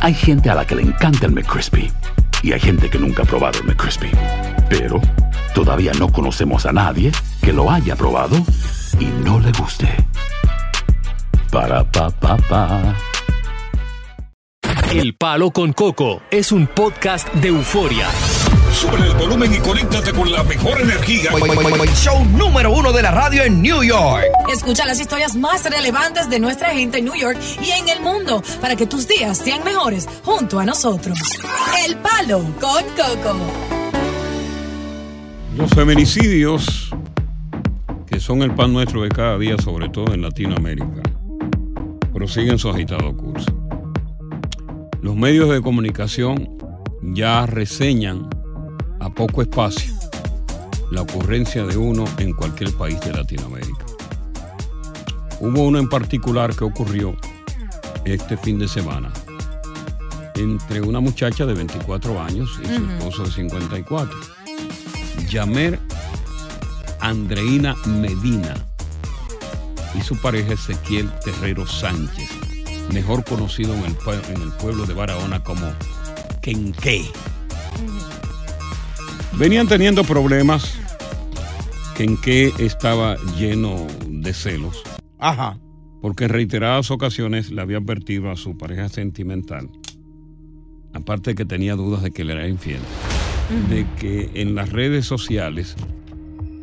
Hay gente a la que le encanta el McCrispy y hay gente que nunca ha probado el McCrispy. Pero todavía no conocemos a nadie que lo haya probado y no le guste. Para pa pa pa. El Palo con Coco es un podcast de euforia. Sube el volumen y conéctate con la mejor energía. Show número uno de la radio en New York. Escucha las historias más relevantes de nuestra gente en New York y en el mundo para que tus días sean mejores junto a nosotros. El Palo con Coco. Los feminicidios, que son el pan nuestro de cada día, sobre todo en Latinoamérica, prosiguen su agitado curso. Los medios de comunicación ya reseñan a poco espacio la ocurrencia de uno en cualquier país de Latinoamérica. Hubo uno en particular que ocurrió este fin de semana entre una muchacha de 24 años y su esposo de 54. Yamer Andreina Medina y su pareja Ezequiel Terrero Sánchez, mejor conocido en el, en el pueblo de Barahona como Kenque. Venían teniendo problemas. Kenque estaba lleno de celos. Ajá. Porque en reiteradas ocasiones le había advertido a su pareja sentimental, aparte de que tenía dudas de que le era infiel, de que en las redes sociales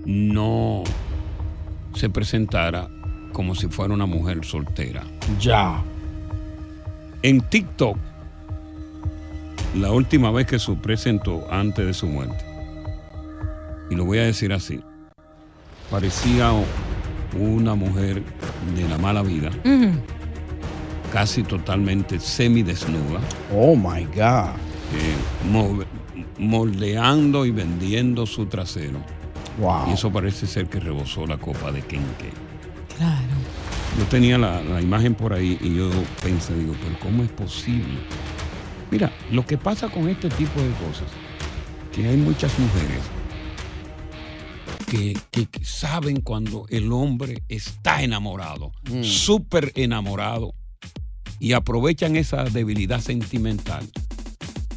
no se presentara como si fuera una mujer soltera. Ya. En TikTok, la última vez que se presentó antes de su muerte, y lo voy a decir así, parecía una mujer de la mala vida, casi totalmente semidesnuda. Oh my God. eh, mo- moldeando y vendiendo su trasero. Wow. Y eso parece ser que rebosó la copa de Kenke. Claro. Yo tenía la, la imagen por ahí y yo pensé, digo, pero ¿cómo es posible? Mira, lo que pasa con este tipo de cosas, que hay muchas mujeres que, que- que saben cuando el hombre está enamorado, Mm. súper enamorado, y aprovechan esa debilidad sentimental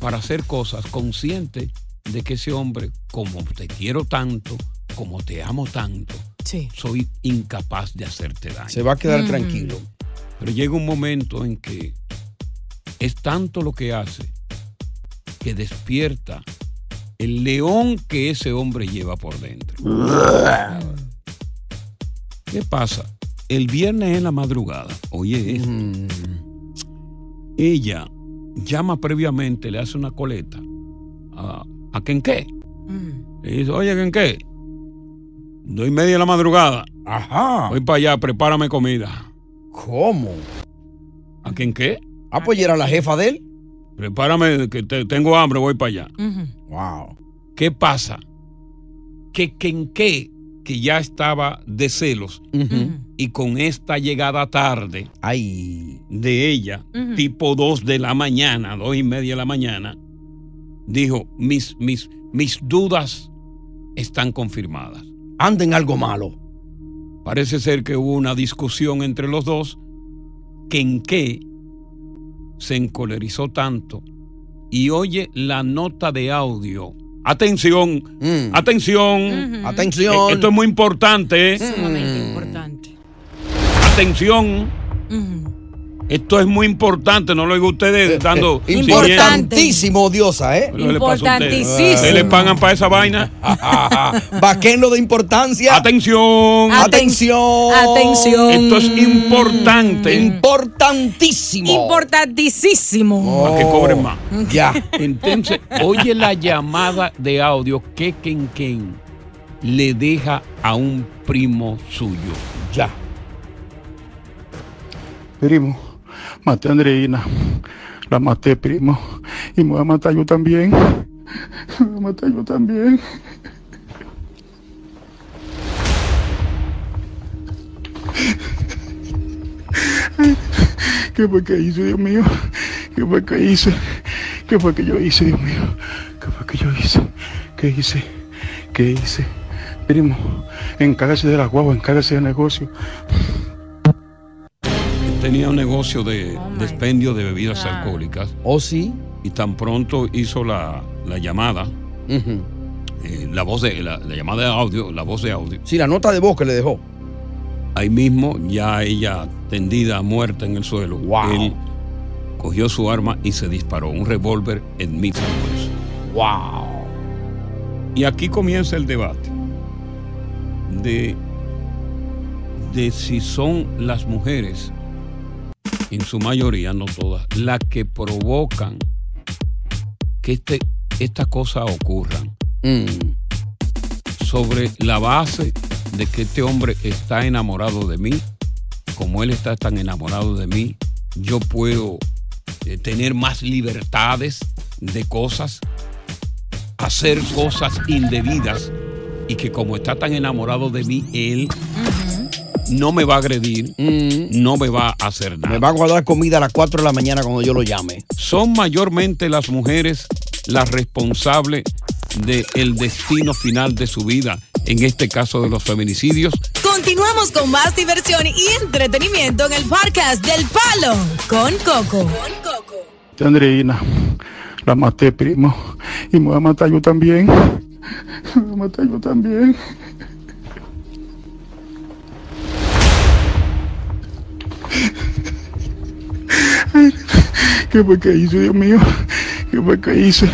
para hacer cosas conscientes de que ese hombre, como te quiero tanto, como te amo tanto, soy incapaz de hacerte daño. Se va a quedar tranquilo. Pero llega un momento en que es tanto lo que hace que despierta el león que ese hombre lleva por dentro. ¿Qué pasa? El viernes en la madrugada, oye esto, ella llama previamente, le hace una coleta a, a Kenke. Le dice, oye, Kenke, dos y media de la madrugada. Ajá. Voy para allá, prepárame comida. ¿Cómo? ¿A Kenke? Ah, pues era la jefa de él. Prepárame, que te- tengo hambre, voy para allá. Wow. ¿Qué pasa? Que Kenke, que ya estaba de celos, y con esta llegada tarde de ella, tipo 2 de la mañana, dos y media de la mañana, dijo, mis, mis, mis dudas están confirmadas. Anda en algo malo. Parece ser que hubo una discusión entre los dos, Kenke se encolerizó tanto y oye la nota de audio. Atención, atención, Atención. Eh, Esto es muy importante. ¿eh? Sumamente importante. Atención. Esto es muy importante, no lo oigo ustedes dando. Eh, Importantísimo, diosa, ¿eh? ¿Qué le pasa a ustedes? ¿Ustedes le pagan para esa vaina? Vaquero de importancia. Atención. Atención. Atención. Esto es importante. Importantísimo. Importantísimo. Para que cobren más. Ya. Entonces, oye la llamada de audio que Ken Ken le deja a un primo suyo. Ya. Primo, maté a Andreina. La maté, primo. Y me voy a matar yo también. Me voy a matar yo también. ¿Qué fue que hice, Dios mío? ¿Qué fue que hice? ¿Qué fue que yo hice, Dios mío? ¿Qué fue que yo hice? ¿Qué hice? ¿Qué hice? Primo, encárgase de la guagua, encárgase del negocio. Tenía un negocio de despendio de bebidas alcohólicas. ¿Oh, sí? Y tan pronto hizo la, la llamada, eh, la voz de la, la llamada de audio, la voz de audio. Sí, la nota de voz que le dejó. Ahí mismo, ya ella tendida, muerta en el suelo, él cogió su arma y se disparó, un revólver en mi ¡Wow! Y aquí comienza el debate de, de si son las mujeres, en su mayoría, no todas, las que provocan que este, estas cosas ocurran. Sobre la base de que este hombre está enamorado de mí, como él está tan enamorado de mí, yo puedo eh, tener más libertades de cosas, hacer cosas indebidas y que como está tan enamorado de mí, él no me va a agredir, no me va a hacer nada. Me va a guardar comida a las 4 de la mañana cuando yo lo llame. Son mayormente las mujeres las responsables del destino final de su vida, en este caso de los feminicidios. Continuamos con más diversión y entretenimiento en el podcast del Palo con Coco. Andreina. La maté, primo. Y me voy a matar yo también. Me voy a matar yo también. ¿Qué fue que hice, Dios mío? ¿Qué fue que hice?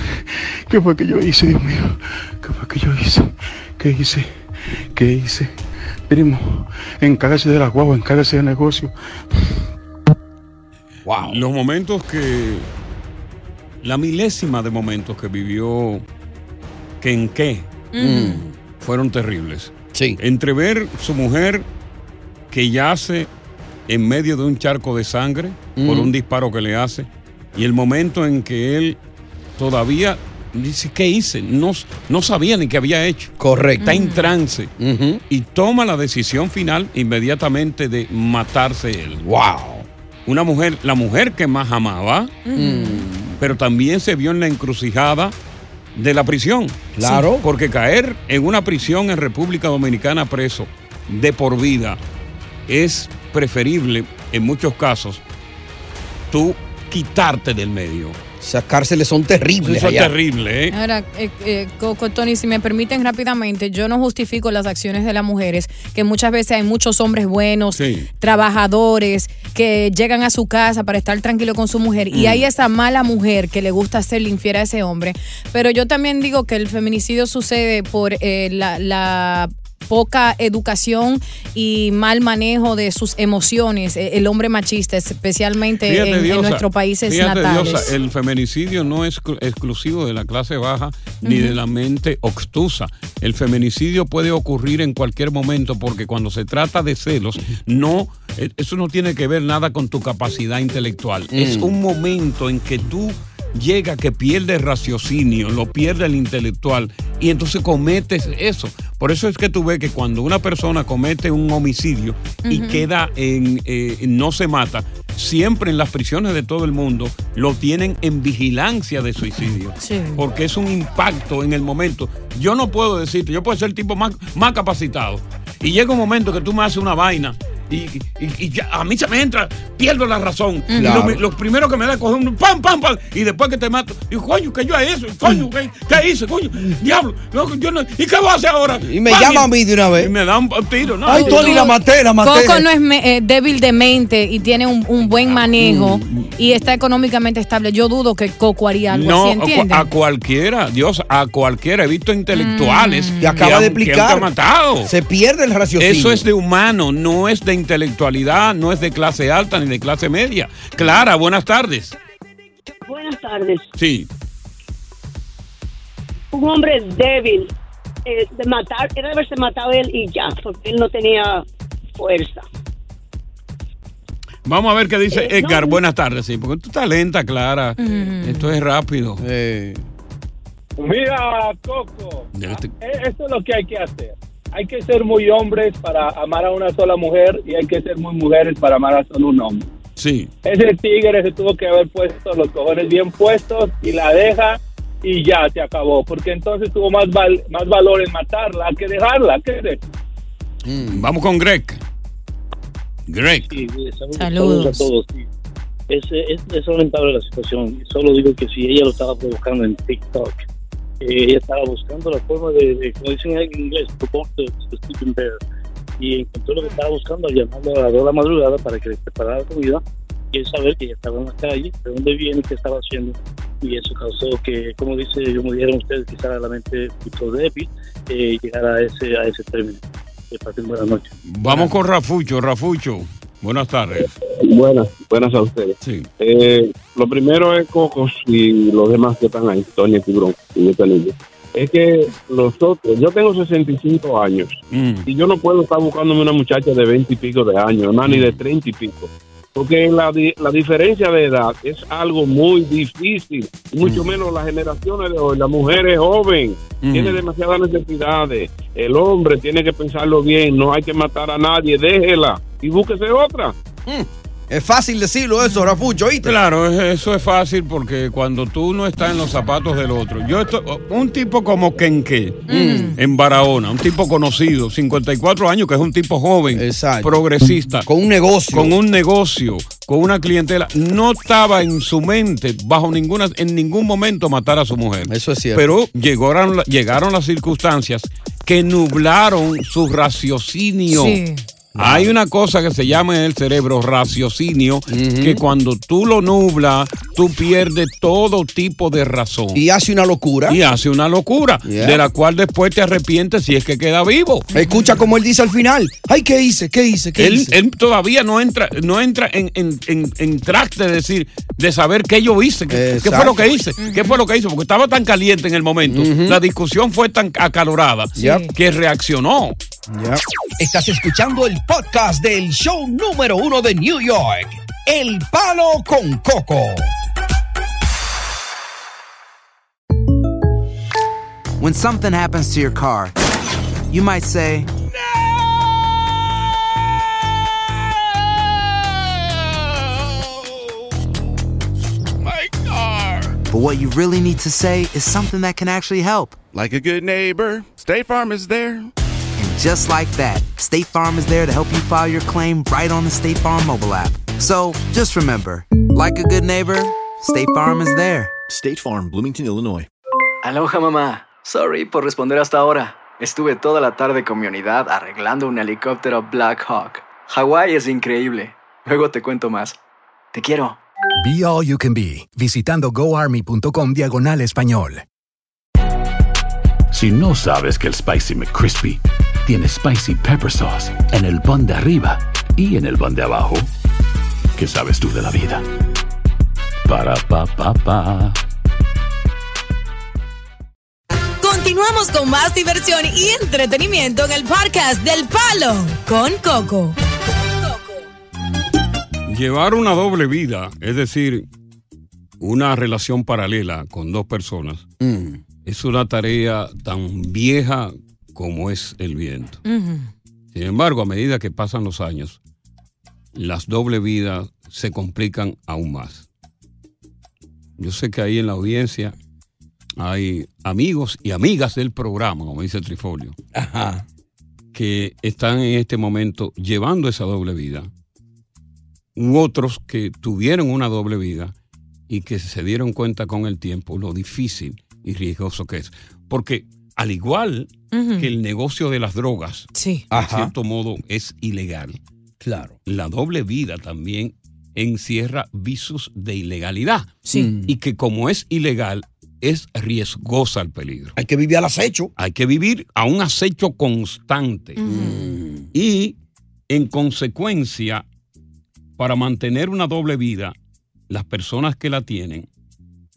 ¿Qué fue que yo hice, Dios mío? ¿Qué fue que yo hice? ¿Qué hice? ¿Qué hice? Primo, encárgase de la guagua, encárgase del negocio. Wow. Los momentos que. La milésima de momentos que vivió Kenke Mm. fueron terribles. Sí. Entre ver su mujer que yace en medio de un charco de sangre por Mm. un disparo que le hace y el momento en que él todavía dice, ¿qué hice? No, no sabía ni qué había hecho. Correcto. Está en trance y toma la decisión final inmediatamente de matarse él. ¡Wow! Una mujer, la mujer que más amaba, pero también se vio en la encrucijada de la prisión. Claro. Sí, porque caer en una prisión en República Dominicana preso de por vida es preferible en muchos casos tú quitarte del medio. Esas cárceles son terribles. Eso es allá. terrible, ¿eh? Ahora, eh, eh, Coco, Tony, si me permiten rápidamente, yo no justifico las acciones de las mujeres, que muchas veces hay muchos hombres buenos, Sí. trabajadores, que llegan a su casa para estar tranquilo con su mujer, y Mm. hay esa mala mujer que le gusta hacerle infiel a ese hombre. Pero yo también digo que el feminicidio sucede por eh, la, la poca educación y mal manejo de sus emociones, eh, el hombre machista, especialmente Fíjate, en, en Diosa, nuestros países fíjate, natales. Diosa, el feminicidio no es exclu- exclusivo de la clase baja ni de la mente obtusa. El feminicidio puede ocurrir en cualquier momento porque cuando se trata de celos, no, eh, eso no tiene que ver nada con tu capacidad intelectual. Es Mm. un momento en que tú llega que pierde el raciocinio, lo pierde el intelectual y entonces cometes eso. Por eso es que tú ves que cuando una persona comete un homicidio y queda en, eh, no se mata, siempre en las prisiones de todo el mundo lo tienen en vigilancia de suicidio. Porque es un impacto en el momento. Yo no puedo decirte, yo puedo ser el tipo más, más capacitado. Y llega un momento que tú me haces una vaina y, y- y ya a mí se me entra, pierdo la razón. Y Claro. lo, lo primero que me da es coger un pam, pam, pam, y después que te mato, digo, coño, que yo a eso, coño, ¿qué, qué hice, coño? Diablo, no, yo no- ¿y qué voy a hacer ahora? Y me Pam, llama a mí de una Y vez. me da un tiro, ¿no? Ay, Tony, la maté, la maté. Coco no es me- eh, débil de mente y tiene un, un buen manejo y está económicamente estable. Yo dudo que Coco haría algo No, así, a, cua- ¿entiendes? a cualquiera, Dios, a cualquiera. He visto intelectuales Te que acaba han- de que han explicar. matado. Se pierde el raciocinio. Eso es de humano, no es de intelectualidad, no es de clase alta ni de clase media. Clara, buenas tardes. Buenas tardes. Sí. Un hombre débil eh, de matar, era de haberse matado él y ya, porque él no tenía fuerza. Vamos a ver qué dice Eh, Edgar. no. Buenas tardes, sí, porque tú estás lenta, Clara. Esto es rápido. Mira, Coco, Este- e- esto es lo que hay que hacer. Hay que ser muy hombres para amar a una sola mujer y hay que ser muy mujeres para amar a solo un hombre. Sí. Ese tigre se tuvo que haber puesto los cojones bien puestos y la deja y ya se acabó. Porque entonces tuvo más, val- más valor en matarla que dejarla. ¿Qué crees? Vamos con Greg. Greg. Sí, sí, saludos, Saludos. a todos. sí. Es, es, es lamentable la situación. Solo digo que si ella lo estaba provocando en TikTok, ella estaba buscando la forma de, de como dicen en inglés, bear. Y encontró lo que estaba buscando al llamarlo a las 2 de la madrugada para que le preparara comida y él saber que ella estaba en la calle, de dónde viene, qué estaba haciendo. Y eso causó que, como dice, como dijeron ustedes, quizá la mente poquito débil eh, llegara a ese, a ese término. Que pasen buenas noches. Vamos con Rafucho. Rafucho, buenas tardes. Buenas, buenas a ustedes. Eh, lo primero es Cocos y los demás que están ahí, Tony Tiburón y este niño. Es que nosotros, yo tengo 65 años Mm. y yo no puedo estar buscándome una muchacha de 20 y pico de años, más ni de 30 y pico. Porque la, la diferencia de edad es algo muy difícil, y mucho menos las generaciones de hoy. La mujer es joven, Mm. tiene demasiadas necesidades. El hombre tiene que pensarlo bien, no hay que matar a nadie, déjela y búsquese otra. Es fácil decirlo eso, Rafucho, ¿oíste? Claro, es- eso es fácil porque cuando tú no estás en los zapatos del otro. Yo estoy, un tipo como Kenke en Barahona, un tipo conocido, 54 años, que es un tipo joven, progresista. Con un negocio. Con un negocio, con una clientela. No estaba en su mente, bajo ninguna, en ningún momento matar a su mujer. Eso es cierto. Pero llegaron, llegaron las circunstancias que nublaron su raciocinio. Sí. Hay una cosa que se llama en el cerebro raciocinio, que cuando tú lo nublas, tú pierdes todo tipo de razón. Y hace una locura. Y hace una locura, Yeah. de la cual después te arrepientes si es que queda vivo. Escucha como él dice al final. Ay, ¿qué hice? ¿Qué hice? ¿Qué Él, hice? él todavía no entra, no entra en, en, en, en traste de decir, de saber qué yo hice, qué, qué fue lo que hice, qué fue lo que hice, porque estaba tan caliente en el momento, la discusión fue tan acalorada que reaccionó. Estás escuchando el podcast del show número uno de New York. El Palo con Coco. When something happens to your car, you might say, My car. but what you really need to say is something that can actually help. Like a good neighbor, State Farm is there. Just like that, State Farm is there to help you file your claim right on the State Farm mobile app. So just remember, like a good neighbor, State Farm is there. State Farm, Bloomington, Illinois. Aloha mamá. Sorry por responder hasta ahora. Estuve toda la tarde con mi unidad arreglando un helicóptero Black Hawk. Hawái es increíble. Luego te cuento más. Te quiero. Be All You Can Be, visitando goarmy.com diagonal español. Si no sabes que el Spicy McCrispy tiene Spicy Pepper Sauce en el pan de arriba y en el pan de abajo, ¿qué sabes tú de la vida? Para, pa, pa, pa. Continuamos con más diversión y entretenimiento en el podcast del Palo con Coco. Llevar una doble vida, es decir, una relación paralela con dos personas, es una tarea tan vieja como es el viento. Sin embargo, a medida que pasan los años, las doble vidas se complican aún más. Yo sé que ahí en la audiencia hay amigos y amigas del programa, como dice Trifolio, que están en este momento llevando esa doble vida, u otros que tuvieron una doble vida y que se dieron cuenta con el tiempo lo difícil y riesgoso que es. Porque al igual que el negocio de las drogas, Sí. en cierto modo es ilegal. Claro. La doble vida también encierra visos de ilegalidad. Sí. Y que como es ilegal, es riesgosa al peligro. Hay que vivir al acecho. Hay que vivir a un acecho constante. Y en consecuencia, para mantener una doble vida, las personas que la tienen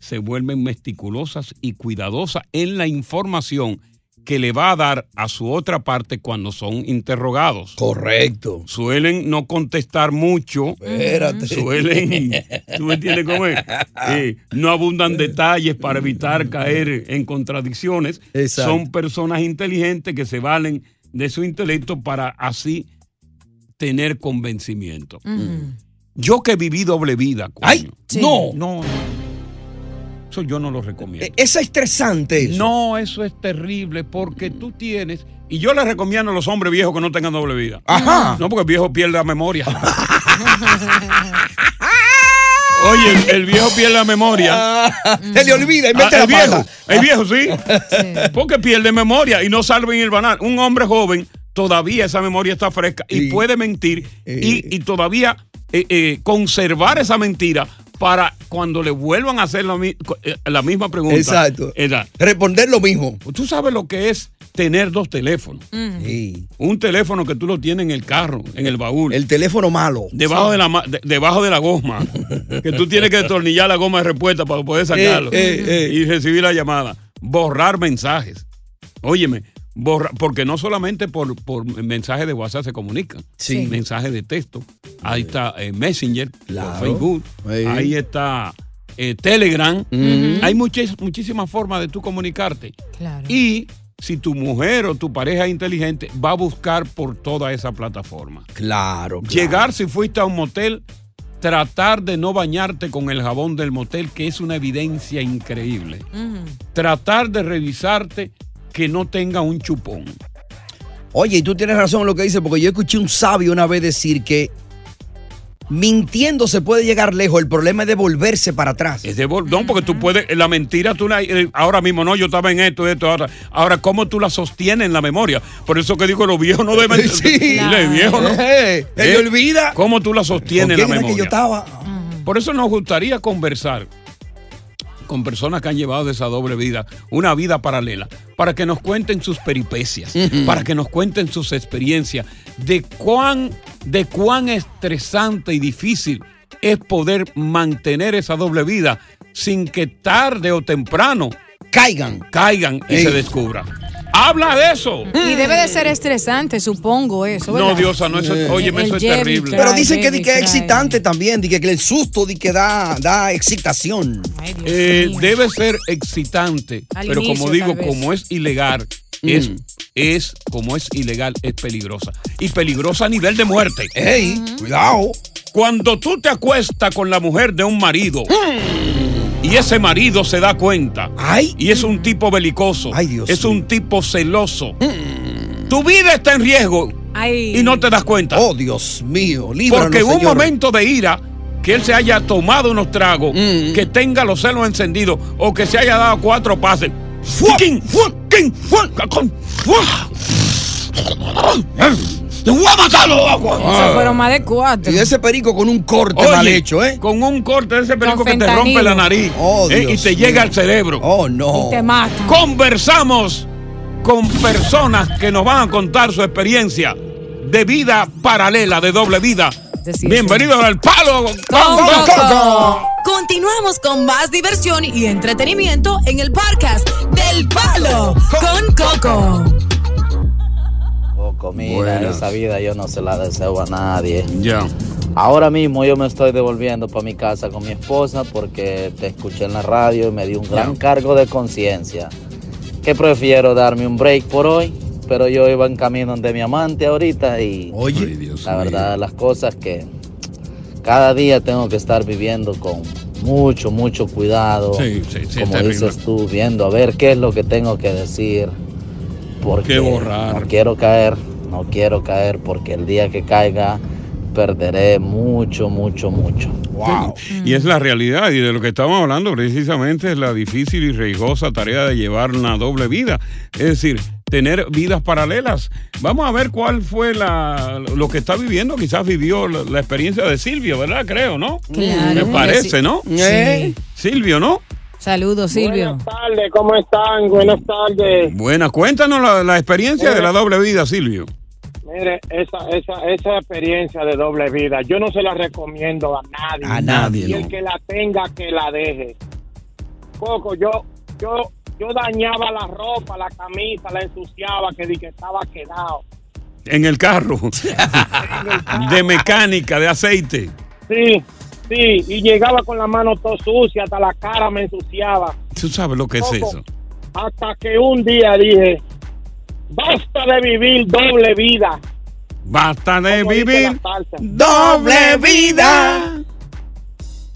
se vuelven meticulosas y cuidadosas en la información que le va a dar a su otra parte cuando son interrogados. Correcto. Suelen no contestar mucho. Espérate. Suelen, ¿tú me entiendes cómo es? Eh, no abundan detalles para evitar caer en contradicciones. Exacto. Son personas inteligentes que se valen de su intelecto para así tener convencimiento. Yo que viví doble vida. coño. ¡Ay! No. No. Eso yo no lo recomiendo. Es estresante eso. No, eso es terrible porque tú tienes. Y yo les recomiendo a los hombres viejos que no tengan doble vida. Ajá. No, porque el viejo pierde la memoria. Oye, el, el viejo pierde la memoria. Se le olvida y mete Ah, la el viejo, pata. el viejo, sí. Porque pierde memoria y no salva en el banal. Un hombre joven, todavía esa memoria está fresca y puede mentir y, y todavía eh, eh, conservar esa mentira para cuando le vuelvan a hacer la, eh, la misma pregunta. Exacto. Era, Responder lo mismo. Tú sabes lo que es tener dos teléfonos. Un teléfono que tú lo tienes en el carro, en el baúl. El teléfono malo. Debajo, de la, de- debajo de la goma. que tú tienes que destornillar la goma de respuesta para poder sacarlo. Eh, eh, eh. Y recibir la llamada. Borrar mensajes. Óyeme, borra- porque no solamente por, por mensajes de WhatsApp se comunican. Sí. Mensajes de texto. Ahí está eh, Messenger, Claro. Facebook. Sí. Ahí está eh, Telegram. Hay muchis- muchísimas formas de tú comunicarte. Claro. Y si tu mujer o tu pareja es inteligente, va a buscar por toda esa plataforma. Claro. Llegar si fuiste a un motel, tratar de no bañarte con el jabón del motel, que es una evidencia increíble. Tratar de revisarte que no tenga un chupón. Oye, y tú tienes razón en lo que dices, porque yo escuché un sabio una vez decir que mintiendo se puede llegar lejos, el problema es devolverse para atrás. Es de no, porque tú puedes, la mentira, tú la- eh, ahora mismo, no, yo estaba en esto, esto, ahora. Ahora, ¿cómo tú la sostienes en la memoria? Por eso que digo, los viejos no deben. Sí. Los viejos no. Eh, le olvida. ¿Cómo tú la sostienes en ¿Con la era que memoria? yo estaba? Por eso nos gustaría conversar con personas que han llevado esa doble vida, una vida paralela, para que nos cuenten sus peripecias, para que nos cuenten sus experiencias, de cuán, de cuán estresante y difícil es poder mantener esa doble vida sin que tarde o temprano caigan, caigan y Ey. se descubra. Habla de eso. Y debe de ser estresante, supongo eso. No. Diosa, no, eso, Eh. óyeme, El eso es Jerry terrible. Cry, Pero dicen que, di que es excitante también, di que, que el susto di que da, da excitación. Eh, debe ser excitante, Al pero inicio, como digo, como es ilegal, es, es, como es ilegal, es peligrosa. Y peligrosa a nivel de muerte. ¡Ey! Cuidado. Cuando tú te acuestas con la mujer de un marido y ese marido se da cuenta y es un tipo belicoso, es un tipo celoso, tu vida está en riesgo y no te das cuenta. Oh, Dios mío, líbranos, Porque en un Señor. momento de ira, que él se haya tomado unos tragos, que tenga los celos encendidos o que se haya dado cuatro pases. ¡Fucking! ¡Fucking! ¡Fucking! ¡Te voy a matarlo! Eso fueron más de cuatro. Y ese perico con un corte Oye, mal hecho, ¿eh? Con un corte de ese perico Con que te rompe la nariz Oh, eh, y te llega al cerebro. Oh, no. Y te mata. Conversamos con personas que nos van a contar su experiencia de vida paralela, de doble vida. Bienvenidos al Palo con Coco. Continuamos con más diversión y entretenimiento en el podcast del Palo con Coco. Buenas. esa vida yo no se la deseo a nadie. Ya. Ahora mismo yo me estoy devolviendo para mi casa con mi esposa porque te escuché en la radio y me dio un gran cargo de conciencia. Que prefiero darme un break por hoy, pero yo iba en camino de mi amante ahorita y la verdad las cosas que cada día tengo que estar viviendo con mucho, mucho cuidado. Sí, sí, sí, como terrible. dices tú, viendo a ver qué es lo que tengo que decir. Porque Qué borrar. no quiero caer No quiero caer porque el día que caiga perderé mucho, mucho, mucho. Y es la realidad, y de lo que estamos hablando precisamente es la difícil y riesgosa tarea de llevar una doble vida. Es decir, tener vidas paralelas. Vamos a ver cuál fue la, lo que está viviendo. Quizás vivió la, la experiencia de Silvio, ¿verdad? Creo, ¿no? Claro. Me parece, Sí. ¿no? Sí. Silvio, ¿no? Saludos, Silvio. Buenas tardes, ¿cómo están? Buenas tardes. Buena, cuéntanos la, la experiencia de la doble vida, Silvio. Mire, esa, esa, esa experiencia de doble vida, yo no se la recomiendo a nadie. A nadie, Y el que la tenga, que la deje. Coco, yo, yo, yo dañaba la ropa, la camisa, la ensuciaba, que di que estaba quedado. En el carro. de mecánica, de aceite. Sí, sí, y llegaba con la mano todo sucia, hasta la cara me ensuciaba. ¿Tú sabes lo que es eso? Hasta que un día dije, basta de vivir doble vida. Basta de Como vivir. Doble vida.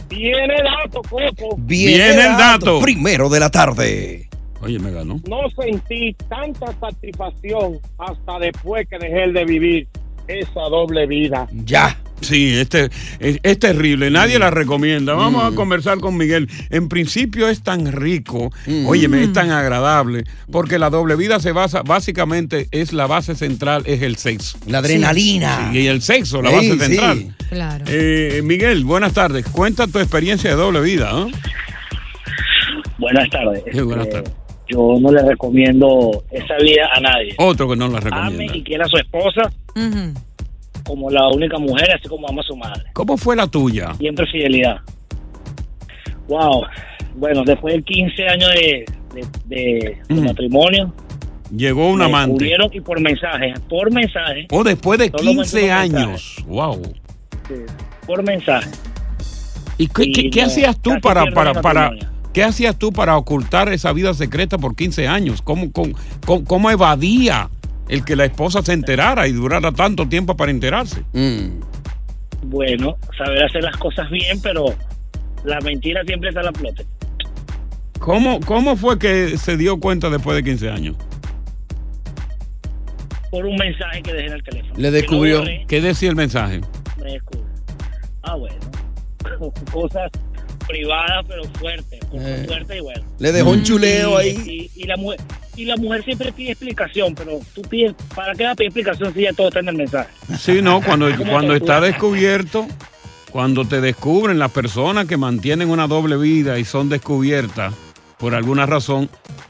Viene el dato, Coco. Viene el dato. Primero de la tarde. Oye, me ganó. No sentí tanta satisfacción hasta después que dejé de vivir esa doble vida. Ya. Sí, este es, es terrible, nadie la recomienda. Vamos Mm. a conversar con Miguel. En principio es tan rico, Mm. óyeme, es tan agradable, porque la doble vida se basa, básicamente es la base central, es el sexo. La adrenalina. Sí, y el sexo, la Sí, base sí. central. Claro. Eh, Miguel, buenas tardes. Cuenta tu experiencia de doble vida. Buenas tardes. Sí, buenas Este, tardes. Yo no le recomiendo esa vida a nadie. Otro que no la Ame recomienda. y quiera a su esposa como la única mujer, así como ama a su madre. ¿Cómo fue la tuya? Siempre fidelidad. Wow. Bueno, después de 15 años de, de- de- de Mm. matrimonio, Llegó un amante. y por mensaje, por mensaje, O después de Solo mandó 15 un años. Wow. por mensaje. ¿Y qué, Y qué- qué no, hacías tú para, para, para, qué hacías tú para ocultar esa vida secreta por 15 años? ¿Cómo, cómo, cómo- cómo evadía el que la esposa se enterara y durara tanto tiempo para enterarse? Mm. Bueno, saber hacer las cosas bien, pero la mentira siempre está a la flote. ¿Cómo, ¿Cómo fue que se dio cuenta después de 15 años? Por un mensaje que dejé en el teléfono. Le Que descubrió. borré, ¿Qué decía el mensaje? me descubrió. Ah, bueno. Cosas privadas, pero fuertes. Eh. fuertes y bueno. Le dejó un chuleo Y- ahí. Y, y la mujer, y la mujer siempre pide explicación, pero tú pides, ¿para qué va a pedir explicación si ya todo está en el mensaje? Sí, no, cuando, ¿Cómo cuando está descubierto, cuando te descubren las personas que mantienen una doble vida y son descubiertas por alguna razón,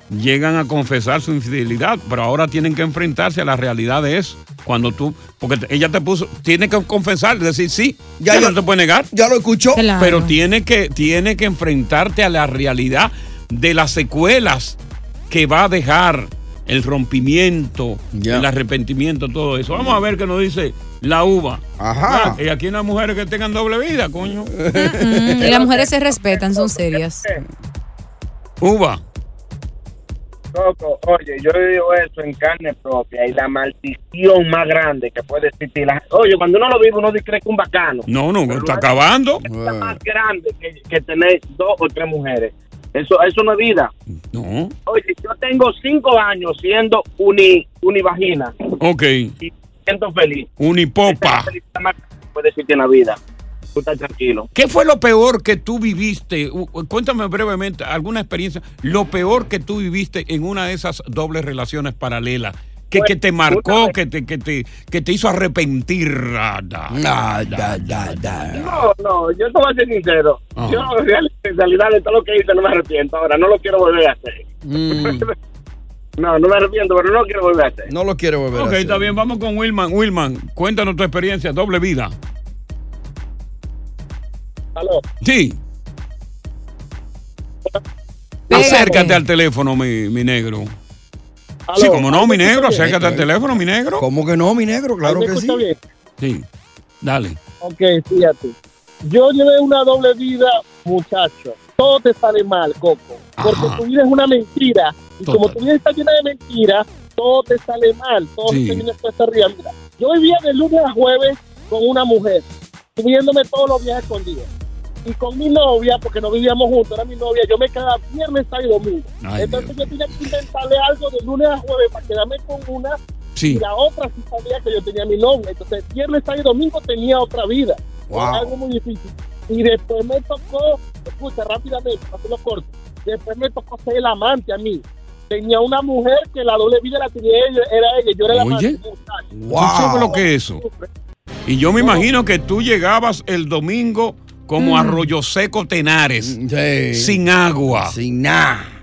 llegan a confesar su infidelidad, pero ahora tienen que enfrentarse a la realidad de eso. Cuando tú, porque ella te puso, tiene que confesar, decir sí, ya, Ya, ya- no te puede negar. Ya lo escuchó. Claro. Pero tiene que, tiene que enfrentarte a la realidad de las secuelas que va a dejar el rompimiento, Ya. el arrepentimiento, todo eso. Vamos a ver qué nos dice la uva. Ajá. Ah, Y aquí las mujeres que tengan doble vida, coño. Mm, y las mujeres se respetan, son serias. Uva. Coco, oye, yo digo eso en carne propia y la maldición más grande que puede existir. La- Oye, cuando uno lo vive, uno cree que es un bacano. No, no, está acabando. Es más grande que, que tener dos o tres mujeres. Eso, eso no es vida. No. Oye, yo tengo cinco años siendo uni, univagina Ok. y siento feliz. Unipopa. Puede existir en la vida. Tú estás tranquilo. ¿Qué fue lo peor que tú viviste? Cuéntame brevemente alguna experiencia. Lo peor que tú viviste en una de esas dobles relaciones paralelas. Que, que te marcó, que te, que, te, que te hizo arrepentir. Da, da, da, da. No, no, yo te voy a ser sincero. Ajá. Yo en real- en realidad de todo lo que hice no me arrepiento. Ahora no lo quiero volver a hacer. Mm. No, no me arrepiento, pero no lo quiero volver a hacer. No lo quiero volver Ok, a hacer. está bien, vamos con Wilman. Wilman, cuéntanos tu experiencia, doble vida. Aló. Sí. Acércate al teléfono, mi, mi negro. Sí, como no, mi negro, ¿Ahí me acércate al teléfono, mi negro. ¿Cómo que no, mi negro? Claro ¿Me que sí. bien? Sí, dale. Ok, fíjate. Yo llevé una doble vida, muchacho. Todo te sale mal, Coco. Porque Ajá. tu vida es una mentira. Y Total. como tu vida está llena de mentiras, todo te sale mal. Todo Sí. te viene arriba. Mira, yo vivía de lunes a jueves con una mujer, subiéndome todos los viajes escondidos. Y con mi novia, porque no vivíamos juntos, era mi novia, yo me quedaba viernes, sábado y domingo. Ay, Entonces Dios yo tenía que inventarle algo de lunes a jueves para quedarme con una Sí. Y la otra sí sabía que yo tenía mi novia. Entonces, viernes, sábado y domingo tenía otra vida. Wow. Era algo muy difícil. Y después me tocó, escucha, rápidamente, para hacerlo corto. Después me tocó ser el amante a mí. Tenía una mujer que la doble vida la tenía ella, era ella, yo era la amante. ¿Tú sabes lo que es eso? Y yo me imagino que tú llegabas el domingo como Arroyo Seco Tenares, sin agua. Sin nada.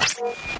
podcast.